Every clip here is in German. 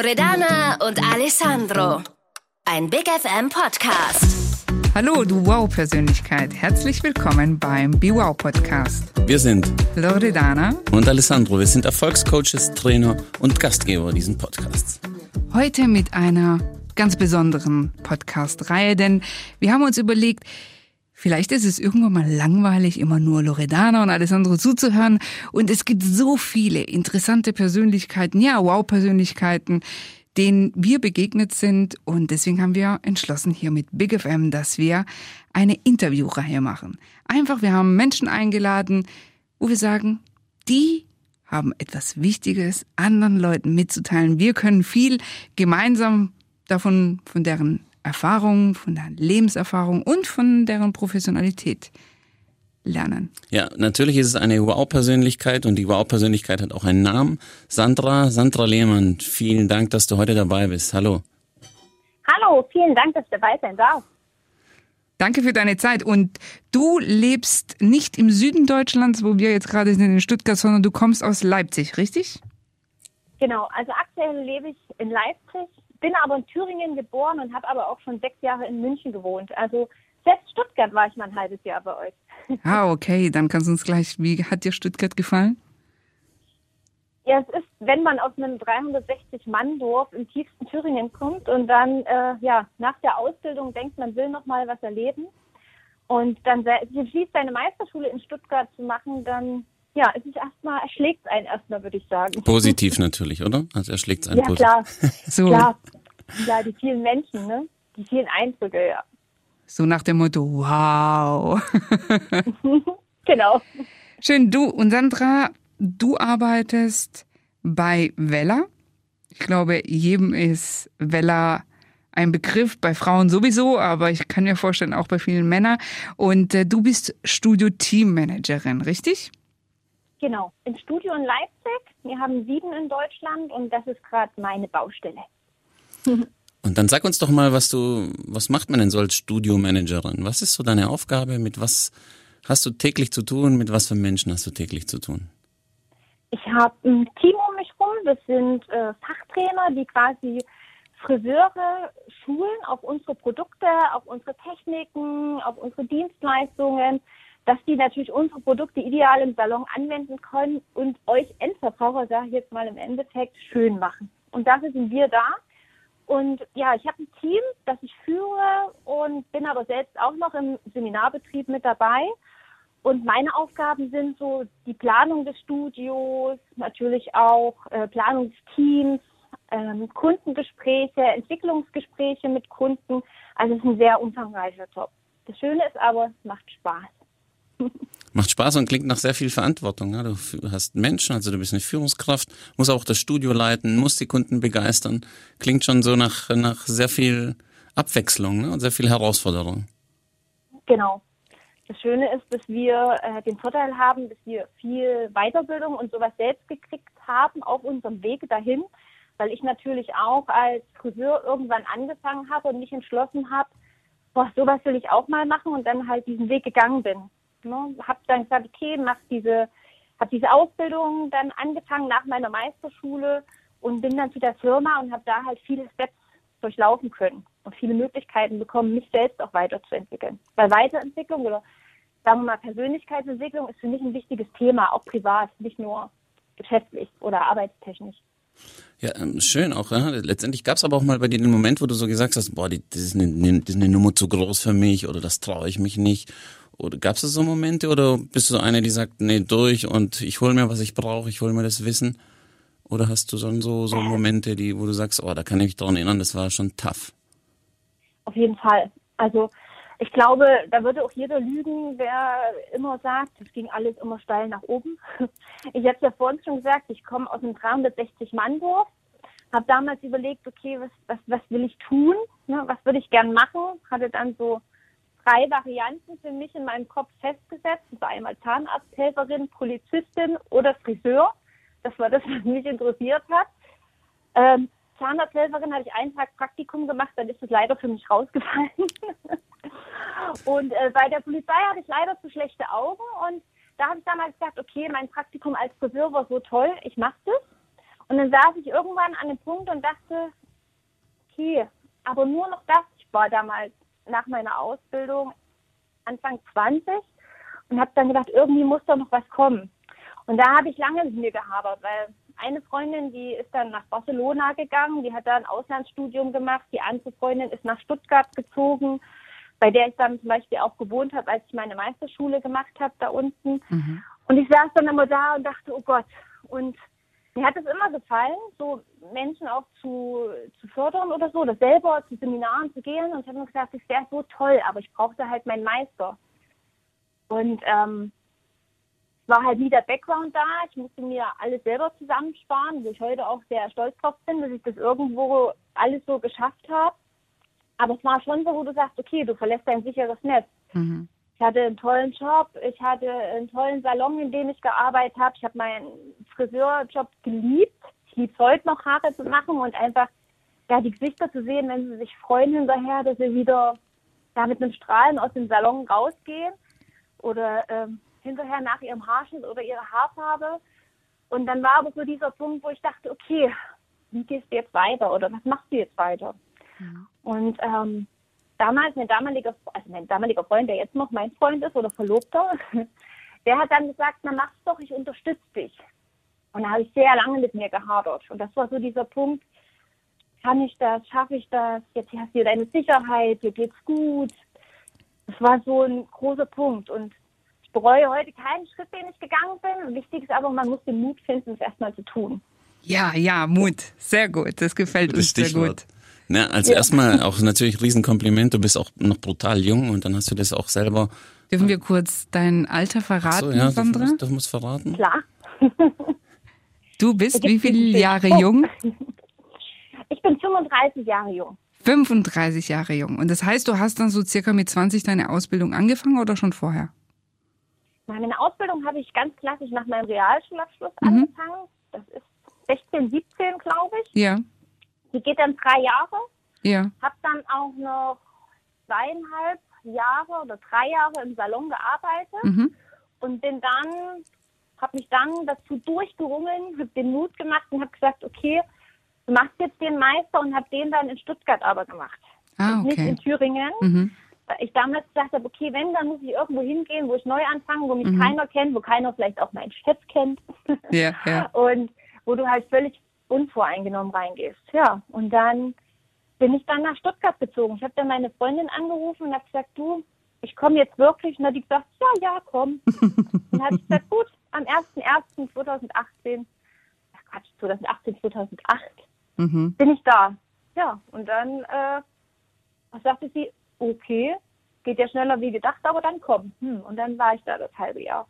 Loredana und Alessandro. Ein Big FM Podcast. Hallo, du Wow-Persönlichkeit. Herzlich willkommen beim Be Wow Podcast. Wir sind Loredana und Alessandro. Wir sind Erfolgscoaches, Trainer und Gastgeber diesen Podcasts. Heute mit einer ganz besonderen Podcast-Reihe, denn wir haben uns überlegt, Vielleicht ist es irgendwann mal langweilig, immer nur Loredana und Alessandro zuzuhören. Und es gibt so viele interessante Persönlichkeiten, ja, Wow-Persönlichkeiten, denen wir begegnet sind. Und deswegen haben wir entschlossen hier mit Big FM, dass wir eine Interviewreihe machen. Einfach, wir haben Menschen eingeladen, wo wir sagen, die haben etwas Wichtiges anderen Leuten mitzuteilen. Wir können viel gemeinsam davon, von deren Erfahrung, von deren Lebenserfahrung und von deren Professionalität lernen. Ja, natürlich ist es eine Wow-Persönlichkeit und die Wow-Persönlichkeit hat auch einen Namen. Sandra, Sandra Lehmann, vielen Dank, dass du heute dabei bist. Hallo. Hallo, vielen Dank, dass ich dabei sein darf. Danke für deine Zeit. Und du lebst nicht im Süden Deutschlands, wo wir jetzt gerade sind in Stuttgart, sondern du kommst aus Leipzig, richtig? Genau, also aktuell lebe ich in Leipzig, bin aber in Thüringen geboren und habe aber auch schon sechs Jahre in München gewohnt. Also selbst Stuttgart war ich mal ein halbes Jahr bei euch. Ah, okay. Dann kannst du uns gleich, wie hat dir Stuttgart gefallen? Ja, es ist, wenn man aus einem 360-Mann-Dorf im tiefsten Thüringen kommt und dann äh, ja nach der Ausbildung denkt, man will noch mal was erleben und dann schließt seine Meisterschule in Stuttgart zu machen, dann ja, es ist erstmal, erschlägt es einen erstmal, würde ich sagen. Positiv natürlich, oder? Also erschlägt es einen ja, positiv. Klar. so. klar. Ja, die vielen Menschen, ne? Die vielen Eindrücke, ja. So nach dem Motto, wow. genau. Schön, du und Sandra, du arbeitest bei Vella. Ich glaube, jedem ist Vella ein Begriff, bei Frauen sowieso, aber ich kann mir vorstellen, auch bei vielen Männern. Und äh, du bist Studio-Team-Managerin, richtig? Genau, im Studio in Leipzig. Wir haben sieben in Deutschland und das ist gerade meine Baustelle. Und dann sag uns doch mal, was du, was macht man denn so als Studiomanagerin? Was ist so deine Aufgabe? Mit was hast du täglich zu tun? Mit was für Menschen hast du täglich zu tun? Ich habe ein Team um mich rum. Das sind äh, Fachtrainer, die quasi Friseure schulen auf unsere Produkte, auf unsere Techniken, auf unsere Dienstleistungen dass die natürlich unsere Produkte ideal im Salon anwenden können und euch Endverbraucher, sage ich jetzt mal im Endeffekt, schön machen. Und dafür sind wir da. Und ja, ich habe ein Team, das ich führe und bin aber selbst auch noch im Seminarbetrieb mit dabei. Und meine Aufgaben sind so die Planung des Studios, natürlich auch äh, Planung des Teams, ähm, Kundengespräche, Entwicklungsgespräche mit Kunden. Also es ist ein sehr umfangreicher Job. Das Schöne ist aber, es macht Spaß. Macht Spaß und klingt nach sehr viel Verantwortung. Ne? Du hast Menschen, also du bist eine Führungskraft, musst auch das Studio leiten, musst die Kunden begeistern. Klingt schon so nach, nach sehr viel Abwechslung ne? und sehr viel Herausforderung. Genau. Das Schöne ist, dass wir äh, den Vorteil haben, dass wir viel Weiterbildung und sowas selbst gekriegt haben auf unserem Weg dahin, weil ich natürlich auch als Friseur irgendwann angefangen habe und mich entschlossen habe, boah, sowas will ich auch mal machen und dann halt diesen Weg gegangen bin. Ne? Habe dann gesagt, okay, mach diese, habe diese Ausbildung dann angefangen nach meiner Meisterschule und bin dann zu der Firma und habe da halt viele Steps durchlaufen können und viele Möglichkeiten bekommen, mich selbst auch weiterzuentwickeln. Weil Weiterentwicklung oder sagen wir mal Persönlichkeitsentwicklung ist für mich ein wichtiges Thema, auch privat, nicht nur geschäftlich oder arbeitstechnisch. Ja, ähm, schön auch. Ja. Letztendlich gab es aber auch mal bei dir den Moment, wo du so gesagt hast, boah, das, ist eine, das ist eine Nummer zu groß für mich oder das traue ich mich nicht oder gab es so Momente oder bist du so eine, die sagt, nee, durch und ich hole mir, was ich brauche, ich hole mir das Wissen? Oder hast du schon so, so Momente, die, wo du sagst, oh, da kann ich mich daran erinnern, das war schon tough? Auf jeden Fall. Also ich glaube, da würde auch jeder lügen, wer immer sagt, es ging alles immer steil nach oben. Ich habe ja vorhin schon gesagt, ich komme aus einem 360-Mann-Dorf, habe damals überlegt, okay, was, was, was will ich tun, ne, was würde ich gern machen, hatte dann so drei Varianten für mich in meinem Kopf festgesetzt. Das war einmal Zahnarzthelferin, Polizistin oder Friseur. Das war das, was mich interessiert hat. Ähm, Zahnarzthelferin hatte ich einen Tag Praktikum gemacht, dann ist es leider für mich rausgefallen. und äh, bei der Polizei hatte ich leider zu schlechte Augen und da habe ich damals gesagt, okay, mein Praktikum als Friseur war so toll, ich mache das. Und dann saß ich irgendwann an dem Punkt und dachte, okay, aber nur noch das. Ich war damals nach meiner Ausbildung Anfang 20 und habe dann gedacht, irgendwie muss doch noch was kommen. Und da habe ich lange mit mir gehabert, weil eine Freundin, die ist dann nach Barcelona gegangen, die hat da ein Auslandsstudium gemacht. Die andere Freundin ist nach Stuttgart gezogen, bei der ich dann zum Beispiel auch gewohnt habe, als ich meine Meisterschule gemacht habe da unten. Mhm. Und ich saß dann immer da und dachte, oh Gott. Und mir hat es immer gefallen, so Menschen auch zu, zu fördern oder so, oder selber zu Seminaren zu gehen. Und ich habe mir gesagt, das wäre so toll, aber ich brauchte halt meinen Meister. Und ähm, war halt nie der Background da. Ich musste mir alles selber zusammensparen, wo ich heute auch sehr stolz drauf bin, dass ich das irgendwo alles so geschafft habe. Aber es war schon so, wo du sagst, okay, du verlässt dein sicheres Netz. Mhm. Ich hatte einen tollen Job, ich hatte einen tollen Salon, in dem ich gearbeitet habe. Ich habe meinen Friseurjob geliebt. Ich liebe es heute noch, Haare zu machen und einfach ja, die Gesichter zu sehen, wenn sie sich freuen hinterher, dass sie wieder ja, mit einem Strahlen aus dem Salon rausgehen oder ähm, hinterher nach ihrem Haarschnitt oder ihrer Haarfarbe. Und dann war aber so dieser Punkt, wo ich dachte, okay, wie gehst du jetzt weiter oder was machst du jetzt weiter? Mhm. Und ähm, damals mein damaliger, also mein damaliger Freund, der jetzt noch mein Freund ist oder Verlobter, der hat dann gesagt, na mach's doch, ich unterstütze dich. Und da habe ich sehr lange mit mir gehadert. Und das war so dieser Punkt, kann ich das, schaffe ich das, jetzt hast du deine Sicherheit, dir geht's gut. Das war so ein großer Punkt. Und ich bereue heute keinen Schritt, den ich gegangen bin. Wichtig ist aber, man muss den Mut finden, es erstmal zu tun. Ja, ja, Mut. Sehr gut. Das gefällt das uns sehr gut. Ne, als ja. erstmal auch natürlich Riesenkompliment. Du bist auch noch brutal jung und dann hast du das auch selber. Dürfen wir kurz dein Alter verraten, so, ja, Sandra? Du musst, musst verraten. Klar. du bist wie viele Jahre jung? Ich bin 35 Jahre jung. 35 Jahre jung. Und das heißt, du hast dann so circa mit 20 deine Ausbildung angefangen oder schon vorher? Meine Ausbildung habe ich ganz klassisch nach meinem Realschulabschluss mhm. angefangen. Das ist 16, 17, glaube ich. Ja. Die geht dann drei Jahre. Ja. Habe dann auch noch zweieinhalb Jahre oder drei Jahre im Salon gearbeitet mhm. und bin dann, habe mich dann dazu durchgerungen, habe den Mut gemacht und habe gesagt, okay, du machst jetzt den Meister und habe den dann in Stuttgart aber gemacht. Ah, okay. Nicht in Thüringen. Mhm. Ich damals gesagt habe, okay, wenn, dann muss ich irgendwo hingehen, wo ich neu anfange, wo mich mhm. keiner kennt, wo keiner vielleicht auch meinen Chef kennt. Ja, ja. Und wo du halt völlig unvoreingenommen reingehst. Ja, und dann bin ich dann nach Stuttgart gezogen. Ich habe dann meine Freundin angerufen und habe gesagt, du, ich komme jetzt wirklich. Und dann hat die gesagt, ja, ja, komm. und dann habe ich gesagt, gut, am 1.1.2018, ach Quatsch, 2018, 2008, mhm. bin ich da. Ja, und dann äh, sagte sie, okay, geht ja schneller wie gedacht, aber dann komm. Hm, und dann war ich da das halbe Jahr.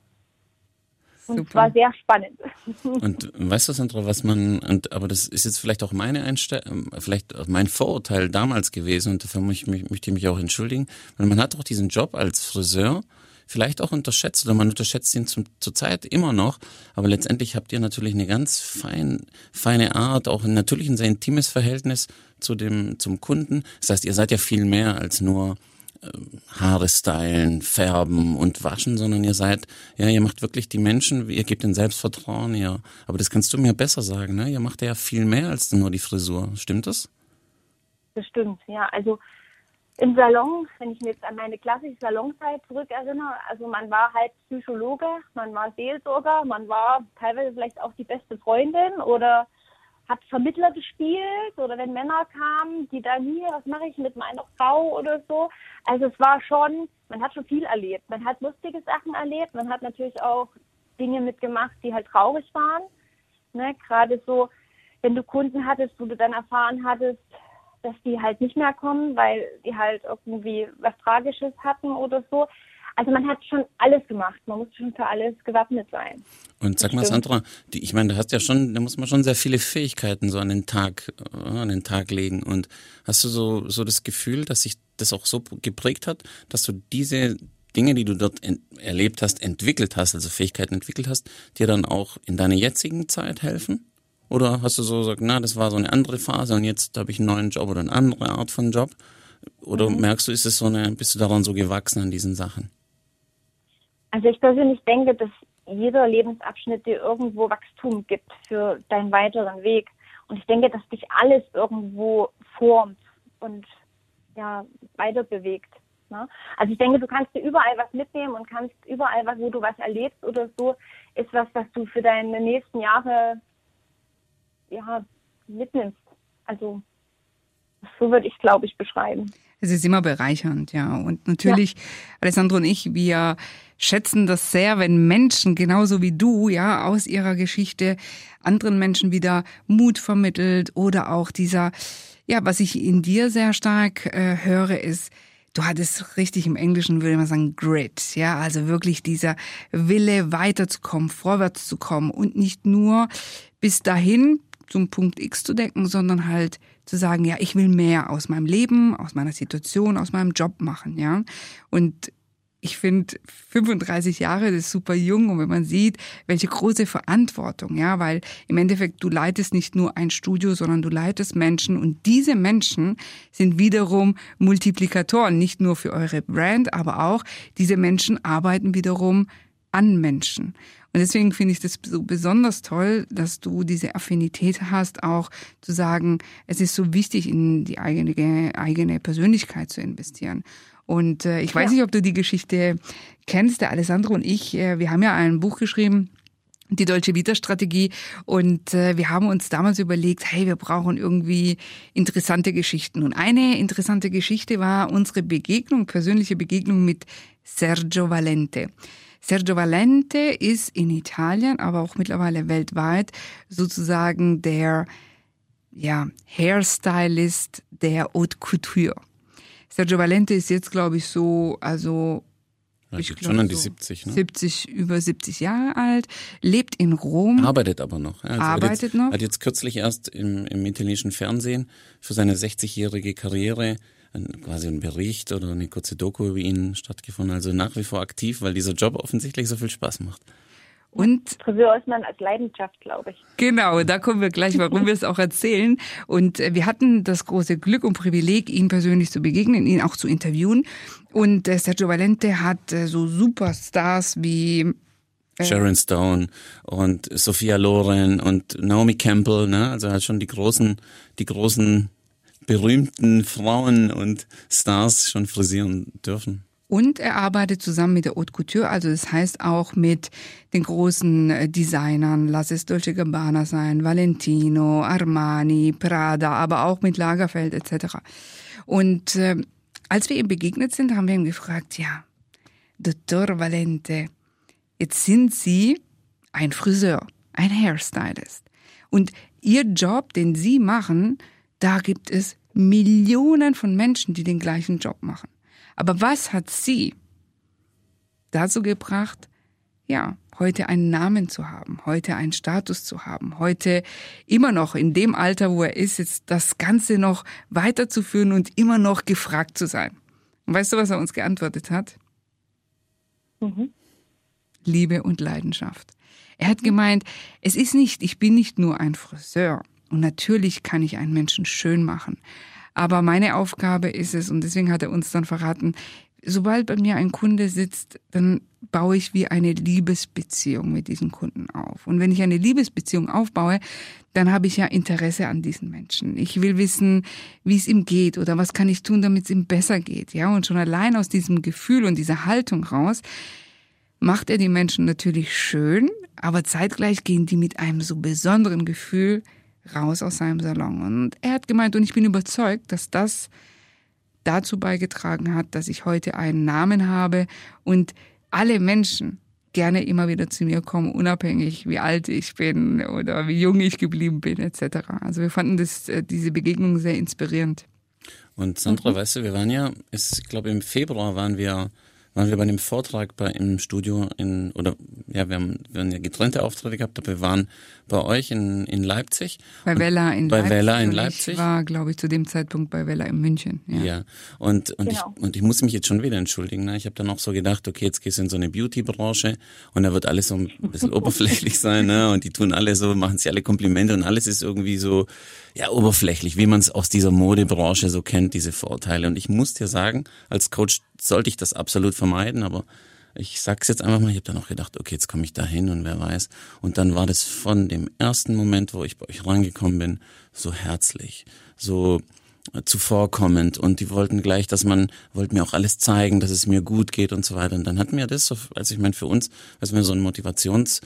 Und es war sehr spannend. Und weißt du, Sandra, was man, und, aber das ist jetzt vielleicht auch meine Einstellung, vielleicht auch mein Vorurteil damals gewesen und dafür möchte ich, möchte ich mich auch entschuldigen, weil man hat doch diesen Job als Friseur vielleicht auch unterschätzt oder man unterschätzt ihn zum, Zeit immer noch, aber letztendlich habt ihr natürlich eine ganz fein, feine Art, auch natürlich ein sehr intimes Verhältnis zu dem, zum Kunden. Das heißt, ihr seid ja viel mehr als nur Haare stylen, färben und waschen, sondern ihr seid, ja, ihr macht wirklich die Menschen, ihr gebt ihnen Selbstvertrauen, ja. Aber das kannst du mir besser sagen, ne? Ihr macht ja viel mehr als nur die Frisur. Stimmt das? Das stimmt, ja. Also im Salon, wenn ich mir jetzt an meine klassische Salonzeit zurückerinnere, also man war halt Psychologe, man war Seelsorger, man war teilweise vielleicht auch die beste Freundin oder hat Vermittler gespielt oder wenn Männer kamen, die dann hier, was mache ich mit meiner Frau oder so. Also es war schon, man hat schon viel erlebt. Man hat lustige Sachen erlebt, man hat natürlich auch Dinge mitgemacht, die halt traurig waren. Ne? Gerade so, wenn du Kunden hattest, wo du dann erfahren hattest, dass die halt nicht mehr kommen, weil die halt irgendwie was Tragisches hatten oder so. Also man hat schon alles gemacht. Man muss schon für alles gewappnet sein. Und sag mal, Sandra, die, ich meine, du hast ja schon, da muss man schon sehr viele Fähigkeiten so an den Tag, äh, an den Tag legen. Und hast du so, so das Gefühl, dass sich das auch so geprägt hat, dass du diese Dinge, die du dort erlebt hast, entwickelt hast, also Fähigkeiten entwickelt hast, dir dann auch in deiner jetzigen Zeit helfen? Oder hast du so gesagt, na, das war so eine andere Phase und jetzt habe ich einen neuen Job oder eine andere Art von Job? Oder mhm. merkst du, ist es so eine, bist du daran so gewachsen an diesen Sachen? Also ich persönlich denke, dass jeder Lebensabschnitt dir irgendwo Wachstum gibt für deinen weiteren Weg. Und ich denke, dass dich alles irgendwo formt und ja, weiter bewegt. Ne? Also ich denke, du kannst dir überall was mitnehmen und kannst überall was, wo du was erlebst oder so, ist was, was du für deine nächsten Jahre ja, mitnimmst. Also so würde ich, glaube ich, beschreiben. Es ist immer bereichernd, ja. Und natürlich, ja. Alessandro und ich, wir schätzen das sehr, wenn Menschen genauso wie du, ja, aus ihrer Geschichte anderen Menschen wieder Mut vermittelt oder auch dieser, ja, was ich in dir sehr stark äh, höre, ist, du hattest richtig im Englischen würde man sagen Grit, ja, also wirklich dieser Wille weiterzukommen, vorwärts zu kommen und nicht nur bis dahin zum Punkt X zu denken, sondern halt zu sagen, ja, ich will mehr aus meinem Leben, aus meiner Situation, aus meinem Job machen, ja. Und ich finde 35 Jahre, das ist super jung und wenn man sieht, welche große Verantwortung, ja, weil im Endeffekt du leitest nicht nur ein Studio, sondern du leitest Menschen und diese Menschen sind wiederum Multiplikatoren, nicht nur für eure Brand, aber auch diese Menschen arbeiten wiederum an Menschen. Und deswegen finde ich das so besonders toll, dass du diese Affinität hast, auch zu sagen, es ist so wichtig, in die eigene, eigene Persönlichkeit zu investieren. Und äh, ich weiß ja. nicht, ob du die Geschichte kennst. Der Alessandro und ich, äh, wir haben ja ein Buch geschrieben, die Deutsche Vita-Strategie. Und äh, wir haben uns damals überlegt, hey, wir brauchen irgendwie interessante Geschichten. Und eine interessante Geschichte war unsere Begegnung, persönliche Begegnung mit Sergio Valente. Sergio Valente ist in Italien, aber auch mittlerweile weltweit sozusagen der ja, Hairstylist der Haute Couture. Sergio Valente ist jetzt, glaube ich, so, also ja, ich schon an die 70, ne? 70, über 70 Jahre alt, lebt in Rom. Arbeitet aber noch. Also arbeitet hat jetzt, noch. Hat jetzt kürzlich erst im, im italienischen Fernsehen für seine 60-jährige Karriere ein, quasi ein Bericht oder eine kurze Doku über ihn stattgefunden. Also nach wie vor aktiv, weil dieser Job offensichtlich so viel Spaß macht. Und Friseur ist man als Leidenschaft, glaube ich. Genau, da kommen wir gleich, warum wir es auch erzählen. Und äh, wir hatten das große Glück und Privileg, ihn persönlich zu begegnen, ihn auch zu interviewen. Und äh, Sergio Valente hat äh, so Superstars wie Sharon Stone und Sophia Loren und Naomi Campbell, ne? Also er hat schon die großen, die großen berühmten Frauen und Stars schon frisieren dürfen. Und er arbeitet zusammen mit der Haute Couture, also das heißt auch mit den großen äh, Designern, lass es Dolce Gabbana sein, Valentino, Armani, Prada, aber auch mit Lagerfeld etc. Und äh, als wir ihm begegnet sind, haben wir ihn gefragt, ja, Dottor Valente, jetzt sind Sie ein Friseur, ein Hairstylist. Und Ihr Job, den Sie machen, da gibt es Millionen von Menschen, die den gleichen Job machen. Aber was hat sie dazu gebracht, ja, heute einen Namen zu haben, heute einen Status zu haben, heute immer noch in dem Alter, wo er ist, jetzt das Ganze noch weiterzuführen und immer noch gefragt zu sein. Und weißt du, was er uns geantwortet hat? Mhm. Liebe und Leidenschaft. Er hat gemeint, es ist nicht, ich bin nicht nur ein Friseur. Und natürlich kann ich einen Menschen schön machen. Aber meine Aufgabe ist es, und deswegen hat er uns dann verraten, sobald bei mir ein Kunde sitzt, dann baue ich wie eine Liebesbeziehung mit diesem Kunden auf. Und wenn ich eine Liebesbeziehung aufbaue, dann habe ich ja Interesse an diesen Menschen. Ich will wissen, wie es ihm geht oder was kann ich tun, damit es ihm besser geht. Ja, und schon allein aus diesem Gefühl und dieser Haltung raus macht er die Menschen natürlich schön, aber zeitgleich gehen die mit einem so besonderen Gefühl raus aus seinem Salon. Und er hat gemeint, und ich bin überzeugt, dass das dazu beigetragen hat, dass ich heute einen Namen habe und alle Menschen gerne immer wieder zu mir kommen, unabhängig wie alt ich bin oder wie jung ich geblieben bin etc. Also wir fanden das, äh, diese Begegnung sehr inspirierend. Und Sandra, mhm. weißt du, wir waren ja, ich glaube im Februar waren wir waren wir bei einem Vortrag bei im Studio in oder ja, wir haben, wir haben ja getrennte Auftritte gehabt, aber wir waren bei euch in, in Leipzig. Bei Vella in bei Leipzig. Bei Vella in Leipzig. Ich war, glaube ich, zu dem Zeitpunkt bei Vella in München. Ja, ja. und und genau. ich und ich muss mich jetzt schon wieder entschuldigen. Ne? Ich habe dann auch so gedacht, okay, jetzt gehst du in so eine Beauty-Branche und da wird alles so ein bisschen oberflächlich sein, ne? Und die tun alle so, machen sich alle Komplimente und alles ist irgendwie so ja oberflächlich, wie man es aus dieser Modebranche so kennt, diese Vorteile. Und ich muss dir sagen, als Coach sollte ich das absolut vermeiden, aber ich sag's jetzt einfach mal, ich habe dann auch gedacht, okay, jetzt komme ich da hin und wer weiß. Und dann war das von dem ersten Moment, wo ich bei euch rangekommen bin, so herzlich, so zuvorkommend und die wollten gleich, dass man, wollten mir auch alles zeigen, dass es mir gut geht und so weiter. Und dann hatten wir das, so, also ich meine für uns, als wir so einen Motivations-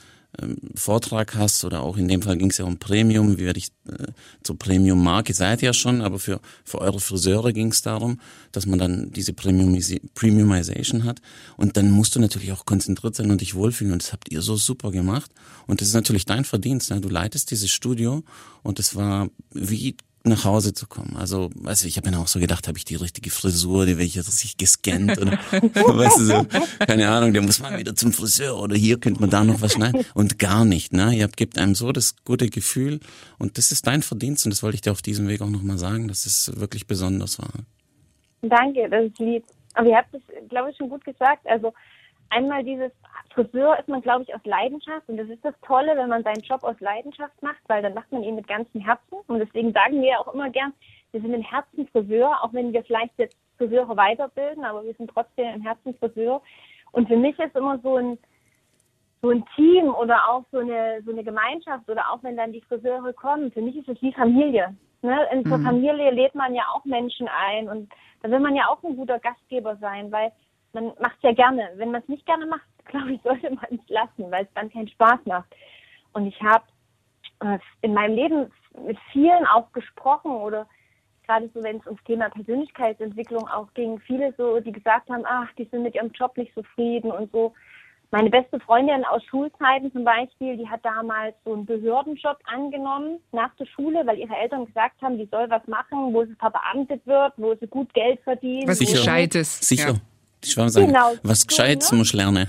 Vortrag hast oder auch in dem Fall ging es ja um Premium, wie werde ich äh, zur Premium-Marke, seid ihr ja schon, aber für, für eure Friseure ging es darum, dass man dann diese Premiumis Premiumization hat. Und dann musst du natürlich auch konzentriert sein und dich wohlfühlen. Und das habt ihr so super gemacht. Und das ist natürlich dein Verdienst, ne? du leitest dieses Studio und das war wie nach Hause zu kommen. Also, weißt du, ich habe mir auch so gedacht, habe ich die richtige Frisur, die welche sich gescannt oder weißt du so, keine Ahnung, der muss mal wieder zum Friseur oder hier könnte man da noch was schneiden und gar nicht, ne? Ihr habt gibt einem so das gute Gefühl und das ist dein Verdienst und das wollte ich dir auf diesem Weg auch nochmal sagen, dass es wirklich besonders war. Danke, das ist lieb. Aber ihr habt es, glaube ich, schon gut gesagt. Also einmal dieses Friseur ist man, glaube ich, aus Leidenschaft. Und das ist das Tolle, wenn man seinen Job aus Leidenschaft macht, weil dann macht man ihn mit ganzem Herzen. Und deswegen sagen wir auch immer gern, wir sind im Herzen Friseur, auch wenn wir vielleicht jetzt Friseure weiterbilden, aber wir sind trotzdem im Herzen Friseur. Und für mich ist immer so ein, so ein Team oder auch so eine, so eine Gemeinschaft oder auch wenn dann die Friseure kommen, für mich ist es wie Familie. Ne? In zur mhm. Familie lädt man ja auch Menschen ein und da will man ja auch ein guter Gastgeber sein, weil man macht es ja gerne. Wenn man es nicht gerne macht, glaube ich, sollte man es lassen, weil es dann keinen Spaß macht. Und ich habe äh, in meinem Leben mit vielen auch gesprochen oder gerade so, wenn es ums Thema Persönlichkeitsentwicklung auch ging, viele so, die gesagt haben, ach, die sind mit ihrem Job nicht zufrieden und so. Meine beste Freundin aus Schulzeiten zum Beispiel, die hat damals so einen Behördenjob angenommen nach der Schule, weil ihre Eltern gesagt haben, die soll was machen, wo sie verbeamtet wird, wo sie gut Geld verdient. Was Gescheites. Sicher. Ja. Ich würde sagen, genau. was Gescheites so, ne? muss lernen.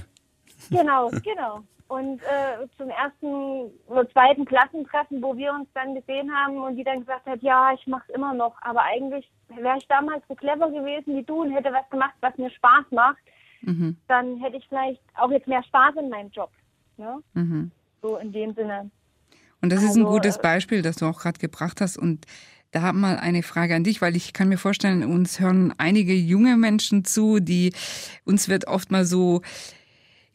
Genau, genau. Und äh, zum ersten oder zweiten Klassentreffen, wo wir uns dann gesehen haben und die dann gesagt hat, ja, ich mache es immer noch, aber eigentlich wäre ich damals so clever gewesen wie du und hätte was gemacht, was mir Spaß macht, mhm. dann hätte ich vielleicht auch jetzt mehr Spaß in meinem Job. Ne? Mhm. So in dem Sinne. Und das also, ist ein also, gutes äh, Beispiel, das du auch gerade gebracht hast. Und da mal eine Frage an dich, weil ich kann mir vorstellen, uns hören einige junge Menschen zu, die uns wird oft mal so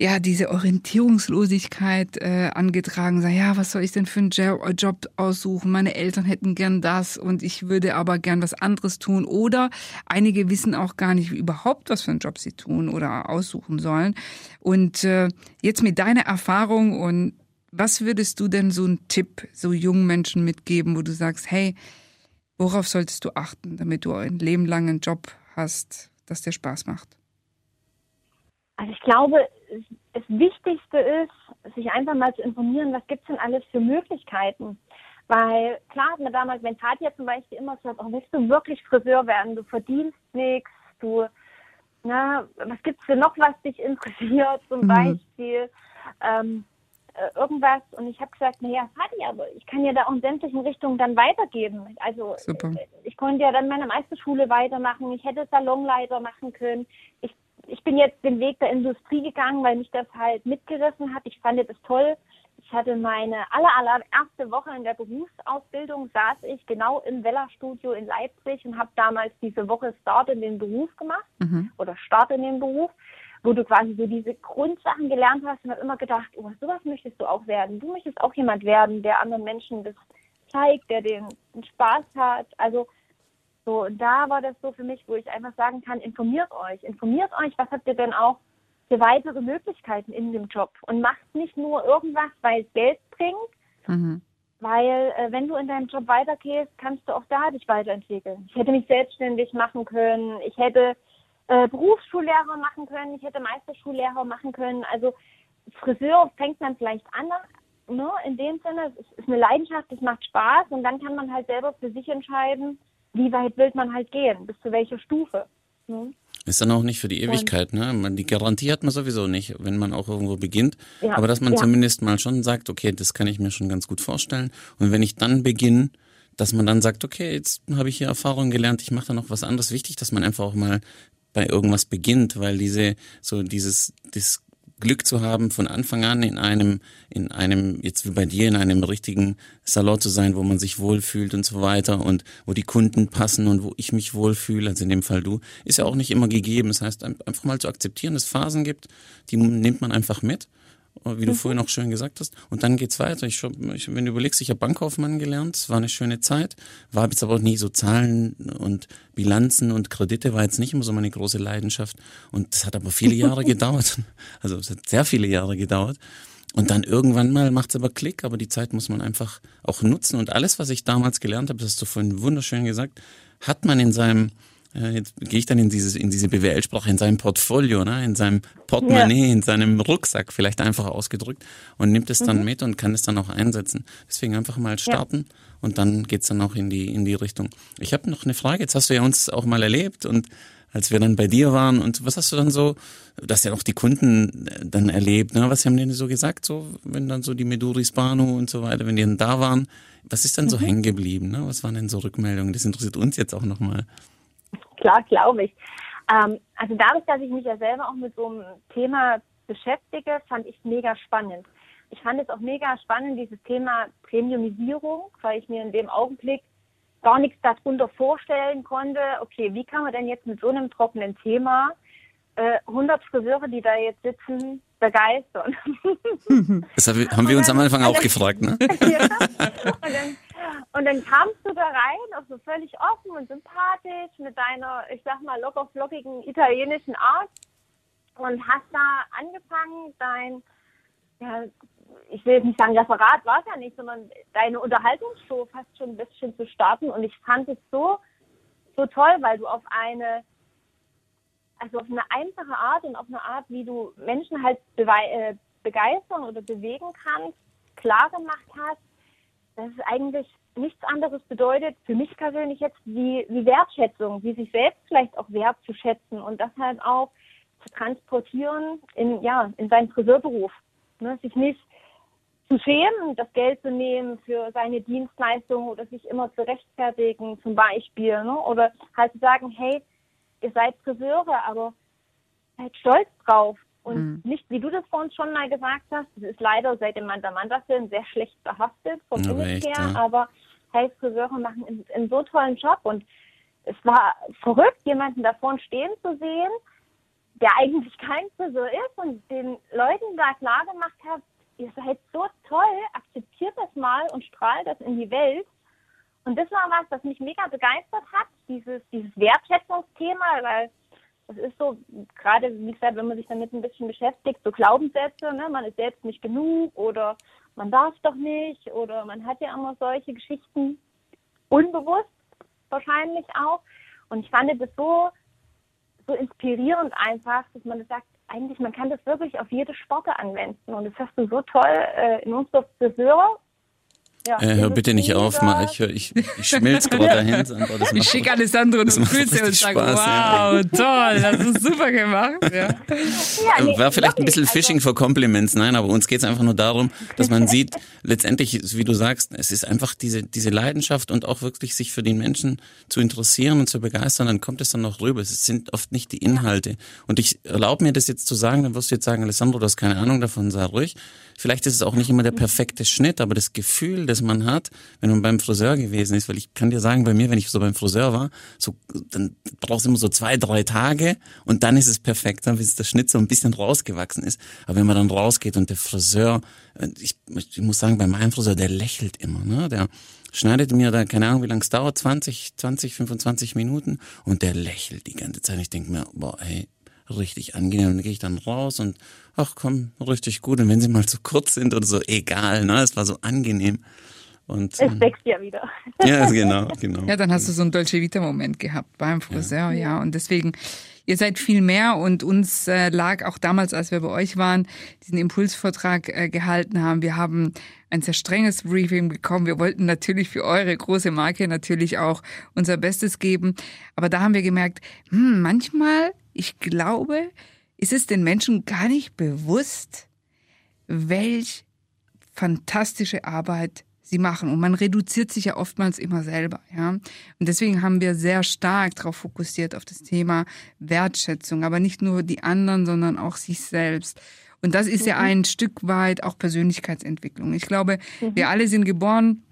ja, diese Orientierungslosigkeit äh, angetragen, sagen, ja, was soll ich denn für einen Job aussuchen? Meine Eltern hätten gern das und ich würde aber gern was anderes tun. Oder einige wissen auch gar nicht überhaupt, was für einen Job sie tun oder aussuchen sollen. Und äh, jetzt mit deiner Erfahrung und was würdest du denn so einen Tipp so jungen Menschen mitgeben, wo du sagst, hey, worauf solltest du achten, damit du einen Job hast, das dir Spaß macht? Also ich glaube, das Wichtigste ist, sich einfach mal zu informieren, was gibt es denn alles für Möglichkeiten. Weil klar hat man damals, wenn Katja zum Beispiel immer sagt, oh, willst du wirklich Friseur werden, du verdienst nichts, du, na, was gibt's für noch, was dich interessiert, zum mhm. Beispiel, ähm, äh, irgendwas. Und ich habe gesagt, naja, Fadi, aber ich kann ja da auch in sämtlichen Richtungen dann weitergeben. Also Super. ich konnte ja dann meine Meisterschule weitermachen, ich hätte Salonleiter machen können. Ich ich bin jetzt den Weg der Industrie gegangen, weil mich das halt mitgerissen hat. Ich fand das toll. Ich hatte meine aller, aller erste Woche in der Berufsausbildung, saß ich genau im Weller-Studio in Leipzig und habe damals diese Woche Start in den Beruf gemacht mhm. oder Start in den Beruf, wo du quasi so diese Grundsachen gelernt hast und habe immer gedacht, oh, sowas möchtest du auch werden. Du möchtest auch jemand werden, der anderen Menschen das zeigt, der den Spaß hat. Also so, und da war das so für mich, wo ich einfach sagen kann, informiert euch, informiert euch, was habt ihr denn auch für weitere Möglichkeiten in dem Job und macht nicht nur irgendwas, weil es Geld bringt, mhm. weil äh, wenn du in deinem Job weitergehst, kannst du auch da dich weiterentwickeln. Ich hätte mich selbstständig machen können, ich hätte äh, Berufsschullehrer machen können, ich hätte Meisterschullehrer machen können. Also Friseur fängt man vielleicht an, ne, in dem Sinne, es ist eine Leidenschaft, es macht Spaß und dann kann man halt selber für sich entscheiden, wie weit will man halt gehen, bis zu welcher Stufe. Ne? Ist dann auch nicht für die Ewigkeit, ne? Die Garantie hat man sowieso nicht, wenn man auch irgendwo beginnt. Ja, Aber dass man ja. zumindest mal schon sagt, okay, das kann ich mir schon ganz gut vorstellen. Und wenn ich dann beginne, dass man dann sagt, okay, jetzt habe ich hier Erfahrungen gelernt, ich mache da noch was anderes. Wichtig, dass man einfach auch mal bei irgendwas beginnt, weil diese, so dieses, das Glück zu haben, von Anfang an in einem, in einem, jetzt wie bei dir, in einem richtigen Salon zu sein, wo man sich wohlfühlt und so weiter und wo die Kunden passen und wo ich mich wohlfühle, also in dem Fall du, ist ja auch nicht immer gegeben. Das heißt, einfach mal zu akzeptieren, dass es Phasen gibt, die nimmt man einfach mit wie du mhm. vorhin auch schön gesagt hast. Und dann geht's weiter. Ich, ich wenn du überlegst, ich habe Bankkaufmann gelernt, es war eine schöne Zeit, war jetzt aber auch nie so Zahlen und Bilanzen und Kredite war jetzt nicht immer so meine große Leidenschaft. Und das hat aber viele Jahre gedauert. Also es hat sehr viele Jahre gedauert. Und dann irgendwann mal macht's aber Klick, aber die Zeit muss man einfach auch nutzen. Und alles, was ich damals gelernt habe, das hast du vorhin wunderschön gesagt, hat man in seinem jetzt gehe ich dann in, dieses, in diese BWL-Sprache, in seinem Portfolio, ne, in seinem Portemonnaie, ja. in seinem Rucksack vielleicht einfach ausgedrückt und nimmt es dann mhm. mit und kann es dann auch einsetzen. Deswegen einfach mal starten ja. und dann geht's dann auch in die, in die Richtung. Ich habe noch eine Frage, jetzt hast du ja uns auch mal erlebt und als wir dann bei dir waren und was hast du dann so, das ja auch die Kunden dann erlebt, ne? was haben die denn so gesagt, so wenn dann so die Meduris Banu und so weiter, wenn die dann da waren, was ist dann mhm. so hängen geblieben, ne? was waren denn so Rückmeldungen, das interessiert uns jetzt auch nochmal. Klar, glaube ich. Ähm, also dadurch, dass ich mich ja selber auch mit so einem Thema beschäftige, fand ich mega spannend. Ich fand es auch mega spannend, dieses Thema Premiumisierung, weil ich mir in dem Augenblick gar nichts darunter vorstellen konnte. Okay, wie kann man denn jetzt mit so einem trockenen Thema äh, 100 Friseure, die da jetzt sitzen, begeistern? Das haben wir uns am Anfang auch gefragt, ne? ja. Und dann und dann kamst du da rein, auch so völlig offen und sympathisch mit deiner, ich sag mal, locker flockigen italienischen Art. Und hast da angefangen, dein, ja, ich will jetzt nicht sagen Referat war es ja nicht, sondern deine Unterhaltungsshow fast schon ein bisschen zu starten. Und ich fand es so, so toll, weil du auf eine, also auf eine einfache Art und auf eine Art, wie du Menschen halt äh, begeistern oder bewegen kannst, klar gemacht hast, dass es eigentlich nichts anderes bedeutet, für mich persönlich jetzt, wie, wie Wertschätzung, wie sich selbst vielleicht auch wertzuschätzen und das halt auch zu transportieren in, ja, in seinen Friseurberuf. Ne? Sich nicht zu schämen, das Geld zu nehmen für seine Dienstleistung oder sich immer zu rechtfertigen, zum Beispiel. Ne? Oder halt zu sagen, hey, ihr seid Friseure, aber seid stolz drauf. Und mhm. nicht, wie du das vor uns schon mal gesagt hast, das ist leider seit dem Manta-Manta-Film sehr schlecht behaftet vom ja, Image her, ja. aber hey, Friseure machen einen, einen so tollen Job und es war verrückt, jemanden da vorne stehen zu sehen, der eigentlich kein Friseur ist und den Leuten da klar gemacht hat, ihr seid so toll, akzeptiert das mal und strahlt das in die Welt. Und das war was, das mich mega begeistert hat, dieses, dieses Wertschätzungsthema, weil es ist so, gerade wie gesagt, wenn man sich damit ein bisschen beschäftigt, so Glaubenssätze, ne, man ist selbst nicht genug oder man darf doch nicht oder man hat ja immer solche Geschichten unbewusst wahrscheinlich auch. Und ich fand das so, so inspirierend einfach, dass man das sagt, eigentlich, man kann das wirklich auf jede Sporte anwenden. Und das hast du so toll äh, in unserer Friseur ja, äh, hör bitte nicht auf, mal. Ich, ich, ich schmilz gerade dahin. Sandra, das ich schicke Alessandro und Grüße und sage, wow, ja. toll, das ist super gemacht. Ja. Ja, nee, War vielleicht ein bisschen also Fishing for Compliments, nein, aber uns geht es einfach nur darum, dass man sieht, letztendlich, wie du sagst, es ist einfach diese, diese Leidenschaft und auch wirklich sich für den Menschen zu interessieren und zu begeistern, dann kommt es dann noch rüber. Es sind oft nicht die Inhalte. Und ich erlaube mir das jetzt zu sagen, dann wirst du jetzt sagen, Alessandro, du hast keine Ahnung davon, sei ruhig. Vielleicht ist es auch nicht immer der perfekte Schnitt, aber das Gefühl, das man hat, wenn man beim Friseur gewesen ist, weil ich kann dir sagen, bei mir, wenn ich so beim Friseur war, so, dann brauchst du immer so zwei, drei Tage und dann ist es perfekt, dann bis der Schnitt so ein bisschen rausgewachsen ist. Aber wenn man dann rausgeht und der Friseur, äh, ich, ich muss sagen, bei meinem Friseur, der lächelt immer, ne? Der schneidet mir da, keine Ahnung, wie lange es dauert, 20, 20, 25 Minuten und der lächelt die ganze Zeit. Ich denke mir, boah, ey, richtig angenehm. Dann gehe ich dann raus und ach komm, richtig gut. Und wenn sie mal zu kurz sind oder so, egal, ne? Es war so angenehm. Und, es ähm, wächst ja wieder. Ja, genau, genau. Ja, dann hast du so einen Dolce Vita Moment gehabt beim Friseur, ja. ja. Und deswegen, ihr seid viel mehr und uns äh, lag auch damals, als wir bei euch waren, diesen Impulsvortrag äh, gehalten haben. Wir haben ein sehr strenges Briefing bekommen. Wir wollten natürlich für eure große Marke natürlich auch unser Bestes geben. Aber da haben wir gemerkt, hm, manchmal, ich glaube, ist es den Menschen gar nicht bewusst, welch fantastische Arbeit sie machen. Und man reduziert sich ja oftmals immer selber, ja. Und deswegen haben wir sehr stark darauf fokussiert, auf das Thema Wertschätzung, aber nicht nur die anderen, sondern auch sich selbst. Und das ist mhm. ja ein Stück weit auch Persönlichkeitsentwicklung. Ich glaube, mhm. wir alle sind geboren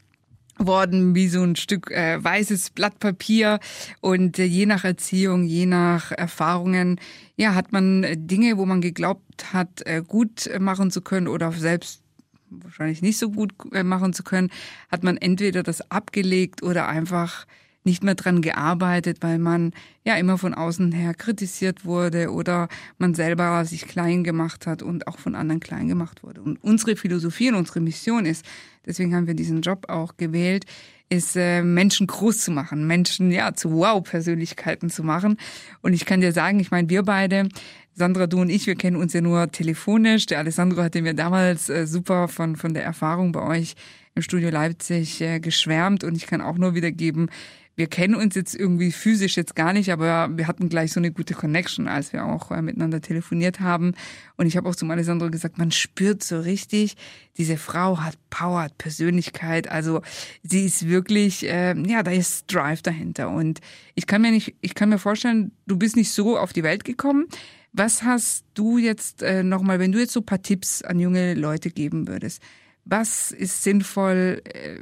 worden wie so ein Stück äh, weißes Blatt Papier. Und äh, je nach Erziehung, je nach Erfahrungen, ja, hat man äh, Dinge, wo man geglaubt hat, äh, gut machen zu können oder selbst wahrscheinlich nicht so gut äh, machen zu können, hat man entweder das abgelegt oder einfach nicht mehr dran gearbeitet, weil man ja immer von außen her kritisiert wurde oder man selber sich klein gemacht hat und auch von anderen klein gemacht wurde. Und unsere Philosophie und unsere Mission ist, deswegen haben wir diesen Job auch gewählt, ist äh, Menschen groß zu machen, Menschen ja zu Wow-Persönlichkeiten zu machen. Und ich kann dir sagen, ich meine, wir beide, Sandra, du und ich, wir kennen uns ja nur telefonisch. Der Alessandro hatte mir damals äh, super von von der Erfahrung bei euch im Studio Leipzig äh, geschwärmt und ich kann auch nur wiedergeben, wir kennen uns jetzt irgendwie physisch jetzt gar nicht, aber wir hatten gleich so eine gute Connection, als wir auch äh, miteinander telefoniert haben. Und ich habe auch zum Alessandro gesagt, man spürt so richtig, diese Frau hat Power, hat Persönlichkeit. Also sie ist wirklich, äh, ja, da ist Drive dahinter. Und ich kann mir nicht, ich kann mir vorstellen, du bist nicht so auf die Welt gekommen. Was hast du jetzt äh, nochmal, wenn du jetzt so paar Tipps an junge Leute geben würdest? Was ist sinnvoll? Äh,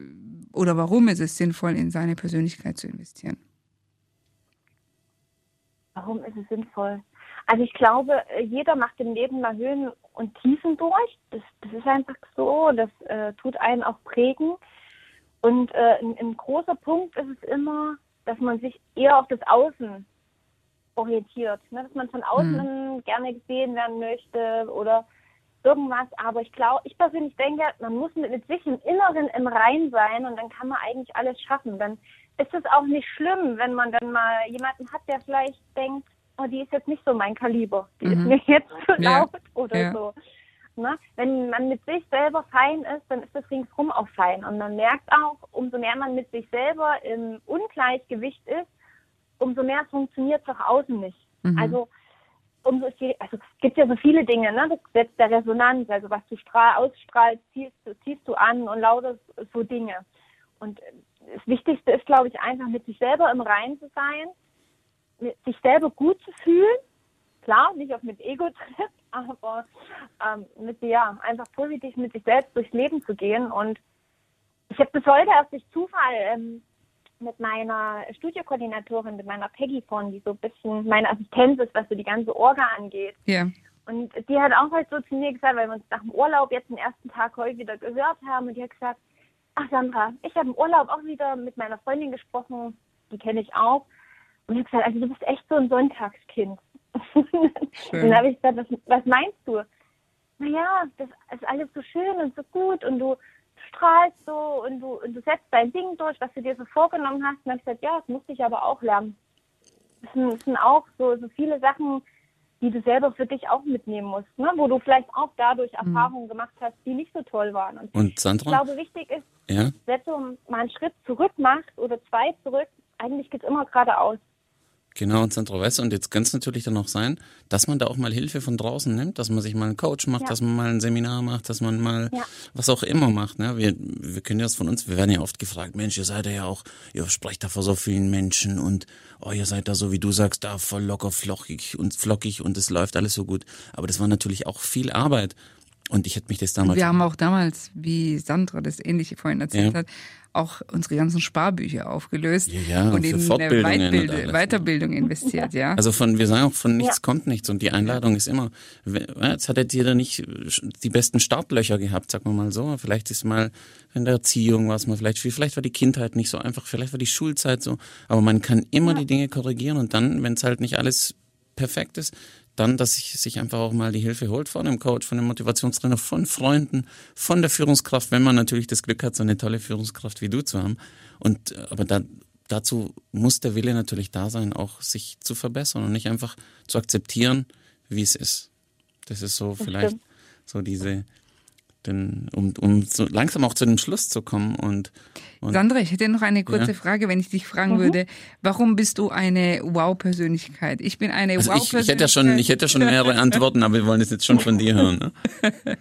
oder warum ist es sinnvoll, in seine Persönlichkeit zu investieren? Warum ist es sinnvoll? Also ich glaube, jeder macht im Leben mal Höhen und Tiefen durch. Das, das ist einfach so. Das äh, tut einen auch prägen. Und äh, ein, ein, großer Punkt ist es immer, dass man sich eher auf das Außen orientiert. Ne? Dass man von außen mhm. gerne gesehen werden möchte oder irgendwas. Aber ich glaube, ich persönlich denke, man muss mit, mit sich im Inneren im Rein sein und dann kann man eigentlich alles schaffen. Dann ist es auch nicht schlimm, wenn man dann mal jemanden hat, der vielleicht denkt, oh, die ist jetzt nicht so mein Kaliber, die mhm. ist mir jetzt zu laut ja. oder ja. so. Ne? Wenn man mit sich selber fein ist, dann ist das ringsrum auch fein. Und man merkt auch, umso mehr man mit sich selber im Ungleichgewicht ist, umso mehr funktioniert es auch außen nicht. Mhm. Also umso viel, also es gibt ja so viele Dinge, ne? Das Gesetz der Resonanz, also was du strahl, ausstrahlst, ziehst, ziehst du an und lauter so Dinge. Und das Wichtigste ist, glaube ich, einfach mit sich selber im Reinen zu sein, mit sich selber gut zu fühlen. Klar, nicht auf mit Ego-Trip, aber ähm, mit ja, einfach positiv mit sich selbst durchs Leben zu gehen. Und ich habe bis heute erst durch Zufall ähm, mit meiner Studiokoordinatorin, mit meiner Peggy von, die so ein bisschen meine Assistenz ist, was so die ganze Orga angeht. Ja. Und die hat auch halt so zu mir gesagt, weil wir uns nach dem Urlaub jetzt den ersten Tag heute wieder gehört haben und die hat gesagt, ach Sandra, ich habe im Urlaub auch wieder mit meiner Freundin gesprochen, die kenne ich auch. Und ich habe gesagt, also du bist echt so ein Sonntagskind. und dann habe ich gesagt, was, was meinst du? Naja, das ist alles so schön und so gut und du strahlst so und du, und du setzt dein Ding durch, was du dir so vorgenommen hast. Und dann habe ich gesagt, ja, das musste ich aber auch lernen. Das sind, das sind auch so, so viele Sachen, die du selber für dich auch mitnehmen musst, ne? wo du vielleicht auch dadurch mhm. Erfahrungen gemacht hast, die nicht so toll waren. Und, und Sandra? Ich glaube, wichtig ist, ja? wenn du mal einen Schritt zurück machst oder zwei zurück, eigentlich geht es immer geradeaus. Genau, und Sandra Weiße. Und jetzt kann es natürlich dann auch sein, dass man da auch mal Hilfe von draußen nimmt, dass man sich mal einen Coach macht, ja. dass man mal ein Seminar macht, dass man mal ja. was auch immer macht. Ne? Wir, wir können ja das von uns, wir werden ja oft gefragt, Mensch, ihr seid ja auch, ihr sprecht da vor so vielen Menschen und oh, ihr seid da so, wie du sagst, da voll locker, flockig und flockig und es läuft alles so gut. Aber das war natürlich auch viel Arbeit. Und ich hätte mich das damals. Wir haben auch damals, wie Sandra das ähnliche vorhin erzählt ja. hat, auch unsere ganzen Sparbücher aufgelöst ja, ja, und in Weitbild Weiterbildung investiert, ja. Also von, wir sagen auch, von nichts ja. kommt nichts und die Einladung ist immer, jetzt hat er da nicht die besten Startlöcher gehabt, sagen wir mal so. Vielleicht ist mal in der Erziehung was mal vielleicht, vielleicht war die Kindheit nicht so einfach, vielleicht war die Schulzeit so, aber man kann immer die Dinge korrigieren und dann, wenn es halt nicht alles perfekt ist, dann, dass sich sich einfach auch mal die Hilfe holt von einem Coach, von einem Motivationstrainer, von Freunden, von der Führungskraft, wenn man natürlich das Glück hat, so eine tolle Führungskraft wie du zu haben. Und aber da, dazu muss der Wille natürlich da sein, auch sich zu verbessern und nicht einfach zu akzeptieren, wie es ist. Das ist so vielleicht so diese denn, um, um so langsam auch zu dem Schluss zu kommen. Und, und Sandra, ich hätte noch eine kurze ja. Frage, wenn ich dich fragen mhm. würde, warum bist du eine Wow-Persönlichkeit? Ich bin eine also Wow-Persönlichkeit. Ich, ich, hätte ja schon, ich hätte ja schon mehrere Antworten, aber wir wollen es jetzt schon von dir hören. Ne?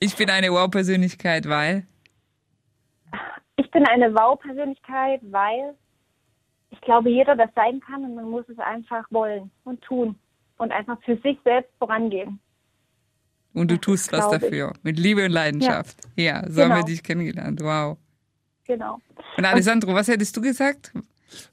ich bin eine Wow-Persönlichkeit, weil? Ich bin eine Wow-Persönlichkeit, weil ich glaube, jeder das sein kann und man muss es einfach wollen und tun und einfach für sich selbst vorangehen. Und du Das tust was glaub ich. dafür. Mit Liebe und Leidenschaft. Ja, so haben Genau. wir dich kennengelernt. Wow. Genau. Und Alessandro, was hättest du gesagt?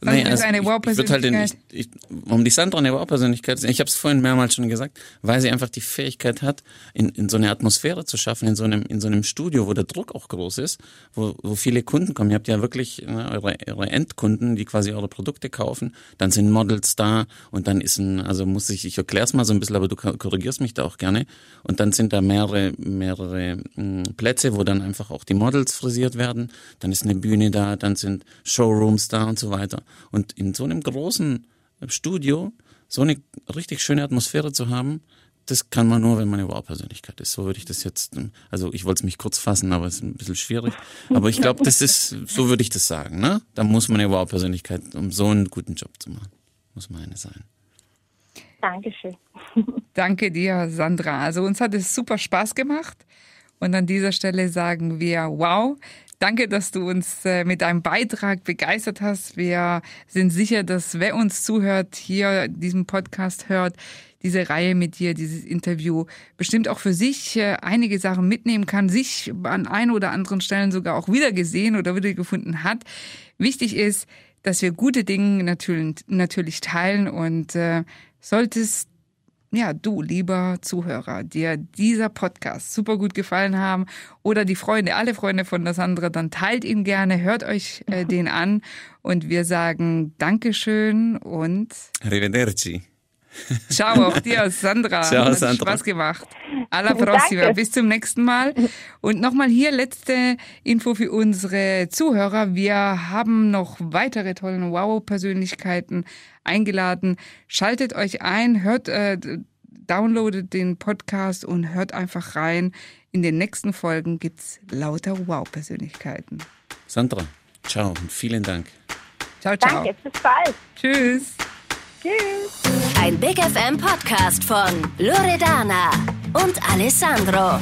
Nee, ist also eine ich, ich würd halt den, ich, Wow-Persönlichkeit. ich, um die Sandra eine Wow-Persönlichkeit, ich habe es vorhin mehrmals schon gesagt, weil sie einfach die Fähigkeit hat, in, in so eine Atmosphäre zu schaffen, in so einem in so einem Studio, wo der Druck auch groß ist, wo, wo viele Kunden kommen. Ihr habt ja wirklich ne, eure, eure Endkunden, die quasi eure Produkte kaufen. Dann sind Models da und dann ist ein, also muss ich, ich erkläre es mal so ein bisschen, aber du korrigierst mich da auch gerne. Und dann sind da mehrere mehrere mh, Plätze, wo dann einfach auch die Models frisiert werden. Dann ist eine Bühne da, dann sind Showrooms da und so weiter. Und in so einem großen Studio so eine richtig schöne Atmosphäre zu haben, das kann man nur, wenn man eine Wow-Persönlichkeit ist. So würde ich das jetzt, also ich wollte es mich kurz fassen, aber es ist ein bisschen schwierig. Aber ich glaube, das ist, so würde ich das sagen, ne? Da muss man eine Wow-Persönlichkeit, um so einen guten Job zu machen. Muss man eine sein. Dankeschön. Danke dir, Sandra. Also uns hat es super Spaß gemacht. Und an dieser Stelle sagen wir, wow, danke, dass du uns äh, mit deinem Beitrag begeistert hast. Wir sind sicher, dass wer uns zuhört, hier diesen Podcast hört, diese Reihe mit dir, dieses Interview, bestimmt auch für sich äh, einige Sachen mitnehmen kann, sich an ein oder anderen Stellen sogar auch wiedergesehen oder wiedergefunden hat. Wichtig ist, dass wir gute Dinge natürlich, natürlich teilen und äh, solltest ja, du, lieber Zuhörer, dir dieser Podcast super gut gefallen haben oder die Freunde, alle Freunde von der Sandra, dann teilt ihn gerne, hört euch äh, den an und wir sagen Dankeschön und Arrivederci. ciao auch dir, Sandra. Ciao, Hat Sandra. Spaß gemacht. Alla prossima. Danke. Bis zum nächsten Mal. Und nochmal hier letzte Info für unsere Zuhörer. Wir haben noch weitere tolle Wow-Persönlichkeiten eingeladen. Schaltet euch ein, hört, äh, downloadet den Podcast und hört einfach rein. In den nächsten Folgen gibt's lauter Wow-Persönlichkeiten. Sandra, ciao und vielen Dank. Ciao, ciao. Danke, bis bald. Tschüss. Tschüss. Ein Big FM Podcast von Loredana und Alessandro.